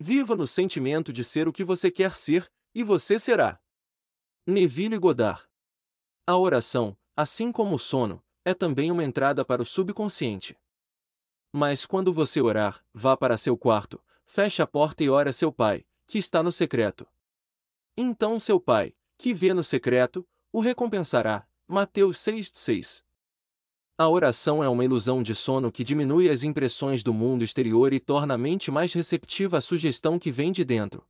Viva no sentimento de ser o que você quer ser, e você será. Neville Goddard. A oração, assim como o sono, é também uma entrada para o subconsciente. Mas quando você orar, vá para seu quarto, feche a porta e ore a seu pai, que está no secreto. Então seu pai, que vê no secreto, o recompensará. Mateus 6,6 A oração é uma ilusão de sono que diminui as impressões do mundo exterior e torna a mente mais receptiva à sugestão que vem de dentro.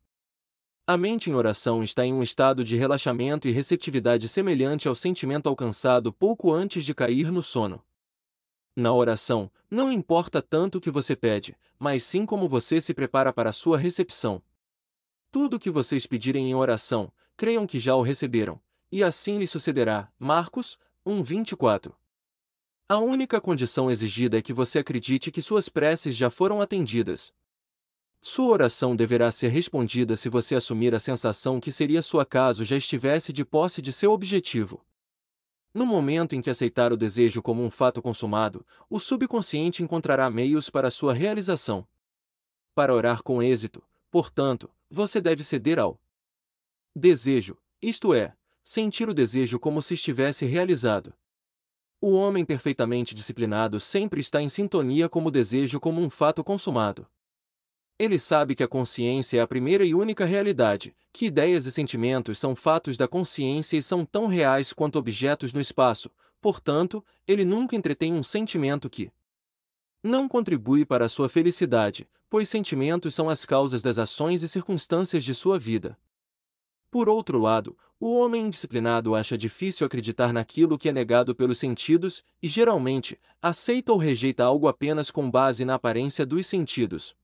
A mente em oração está em um estado de relaxamento e receptividade semelhante ao sentimento alcançado pouco antes de cair no sono. Na oração, não importa tanto o que você pede, mas sim como você se prepara para a sua recepção. Tudo o que vocês pedirem em oração, creiam que já o receberam, e assim lhe sucederá. Marcos 1:24. A única condição exigida é que você acredite que suas preces já foram atendidas, sua oração deverá ser respondida se você assumir a sensação que seria sua caso já estivesse de posse de seu objetivo. No momento em que aceitar o desejo como um fato consumado, o subconsciente encontrará meios para sua realização. Para orar com êxito, portanto, você deve ceder ao desejo, isto é, sentir o desejo como se estivesse realizado. O homem perfeitamente disciplinado sempre está em sintonia com o desejo como um fato consumado. Ele sabe que a consciência é a primeira e única realidade, que ideias e sentimentos são fatos da consciência e são tão reais quanto objetos no espaço, portanto, ele nunca entretém um sentimento que não contribui para a sua felicidade, pois sentimentos são as causas das ações e circunstâncias de sua vida. Por outro lado, o homem indisciplinado acha difícil acreditar naquilo que é negado pelos sentidos e, geralmente, aceita ou rejeita algo apenas com base na aparência dos sentidos.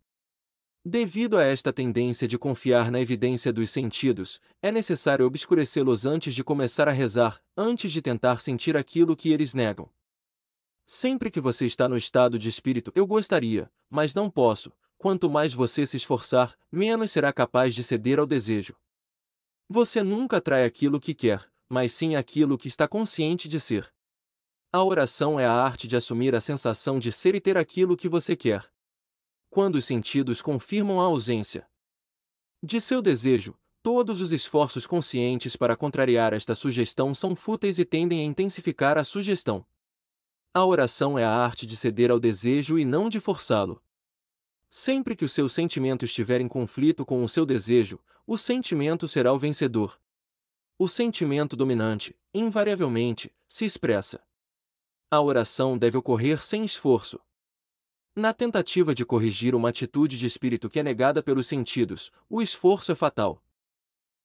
Devido a esta tendência de confiar na evidência dos sentidos, é necessário obscurecê-los antes de começar a rezar, antes de tentar sentir aquilo que eles negam. Sempre que você está no estado de espírito, eu gostaria, mas não posso, quanto mais você se esforçar, menos será capaz de ceder ao desejo. Você nunca atrai aquilo que quer, mas sim aquilo que está consciente de ser. A oração é a arte de assumir a sensação de ser e ter aquilo que você quer quando os sentidos confirmam a ausência de seu desejo, todos os esforços conscientes para contrariar esta sugestão são fúteis e tendem a intensificar a sugestão. A oração é a arte de ceder ao desejo e não de forçá-lo. Sempre que o seu sentimento estiver em conflito com o seu desejo, o sentimento será o vencedor. O sentimento dominante, invariavelmente, se expressa. A oração deve ocorrer sem esforço, na tentativa de corrigir uma atitude de espírito que é negada pelos sentidos, o esforço é fatal.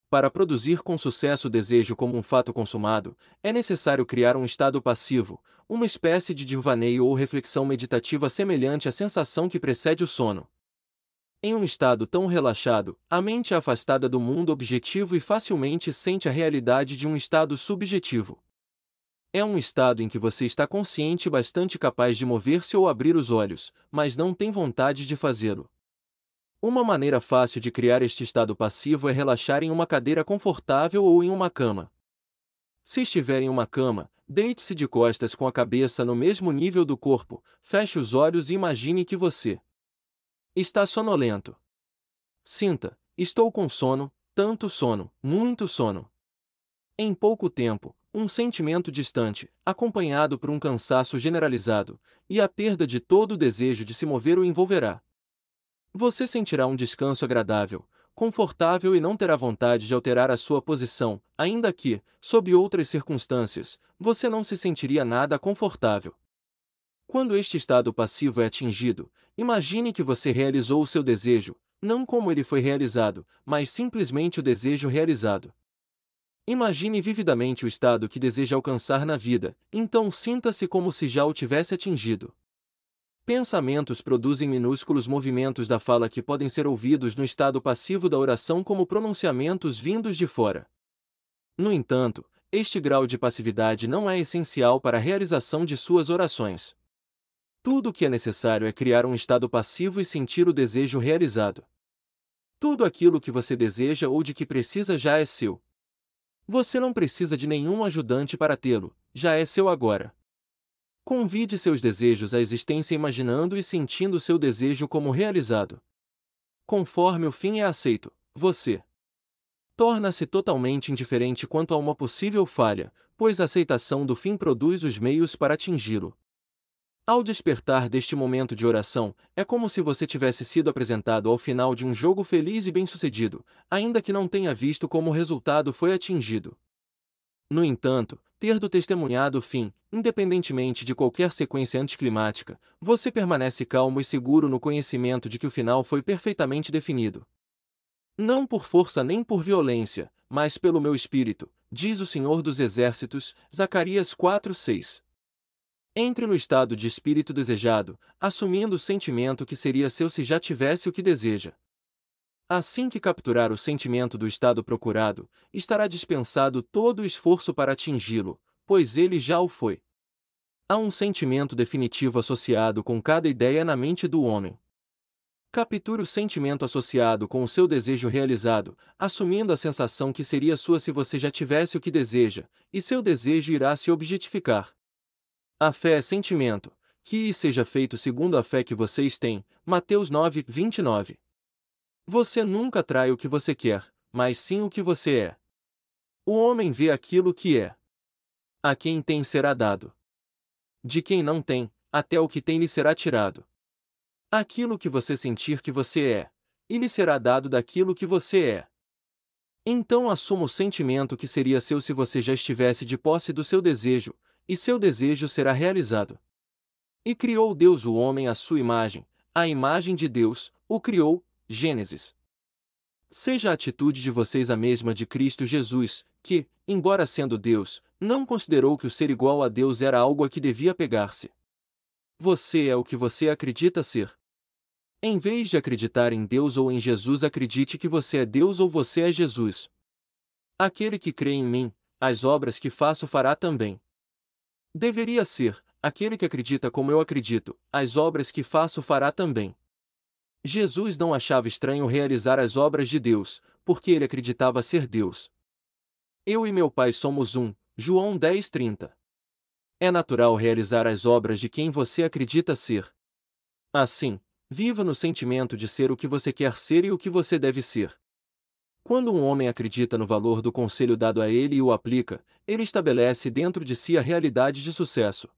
Para produzir com sucesso o desejo como um fato consumado, é necessário criar um estado passivo, uma espécie de divaneio ou reflexão meditativa semelhante à sensação que precede o sono. Em um estado tão relaxado, a mente é afastada do mundo objetivo e facilmente sente a realidade de um estado subjetivo. É um estado em que você está consciente e bastante capaz de mover-se ou abrir os olhos, mas não tem vontade de fazê-lo. Uma maneira fácil de criar este estado passivo é relaxar em uma cadeira confortável ou em uma cama. Se estiver em uma cama, deite-se de costas com a cabeça no mesmo nível do corpo, feche os olhos e imagine que você está sonolento. Sinta, estou com sono, tanto sono, muito sono. Em pouco tempo, um sentimento distante, acompanhado por um cansaço generalizado, e a perda de todo o desejo de se mover o envolverá. Você sentirá um descanso agradável, confortável e não terá vontade de alterar a sua posição, ainda que, sob outras circunstâncias, você não se sentiria nada confortável. Quando este estado passivo é atingido, imagine que você realizou o seu desejo, não como ele foi realizado, mas simplesmente o desejo realizado. Imagine vividamente o estado que deseja alcançar na vida, então sinta-se como se já o tivesse atingido. Pensamentos produzem minúsculos movimentos da fala que podem ser ouvidos no estado passivo da oração como pronunciamentos vindos de fora. No entanto, este grau de passividade não é essencial para a realização de suas orações. Tudo o que é necessário é criar um estado passivo e sentir o desejo realizado. Tudo aquilo que você deseja ou de que precisa já é seu. Você não precisa de nenhum ajudante para tê-lo, já é seu agora. Convide seus desejos à existência imaginando e sentindo seu desejo como realizado. Conforme o fim é aceito, você torna-se totalmente indiferente quanto a uma possível falha, pois a aceitação do fim produz os meios para atingi-lo. Ao despertar deste momento de oração, é como se você tivesse sido apresentado ao final de um jogo feliz e bem-sucedido, ainda que não tenha visto como o resultado foi atingido. No entanto, tendo testemunhado o fim, independentemente de qualquer sequência anticlimática, você permanece calmo e seguro no conhecimento de que o final foi perfeitamente definido. Não por força nem por violência, mas pelo meu espírito, diz o Senhor dos Exércitos, Zacarias 4:6. Entre no estado de espírito desejado, assumindo o sentimento que seria seu se já tivesse o que deseja. Assim que capturar o sentimento do estado procurado, estará dispensado todo o esforço para atingi-lo, pois ele já o foi. Há um sentimento definitivo associado com cada ideia na mente do homem. Capture o sentimento associado com o seu desejo realizado, assumindo a sensação que seria sua se você já tivesse o que deseja, e seu desejo irá se objetificar. A fé é sentimento, que seja feito segundo a fé que vocês têm. Mateus 9, 29. Você nunca trai o que você quer, mas sim o que você é. O homem vê aquilo que é. A quem tem será dado. De quem não tem, até o que tem lhe será tirado. Aquilo que você sentir que você é, e lhe será dado daquilo que você é. Então assuma o sentimento que seria seu se você já estivesse de posse do seu desejo, e seu desejo será realizado. E criou Deus o homem à sua imagem, a imagem de Deus, o criou, Gênesis. Seja a atitude de vocês a mesma de Cristo Jesus, que, embora sendo Deus, não considerou que o ser igual a Deus era algo a que devia pegar-se. Você é o que você acredita ser. Em vez de acreditar em Deus ou em Jesus, acredite que você é Deus ou você é Jesus. Aquele que crê em mim, as obras que faço fará também. Deveria ser, aquele que acredita como eu acredito, as obras que faço fará também. Jesus não achava estranho realizar as obras de Deus, porque ele acreditava ser Deus. Eu e meu Pai somos um, João 10:30. É natural realizar as obras de quem você acredita ser. Assim, viva no sentimento de ser o que você quer ser e o que você deve ser. Quando um homem acredita no valor do conselho dado a ele e o aplica, ele estabelece dentro de si a realidade de sucesso.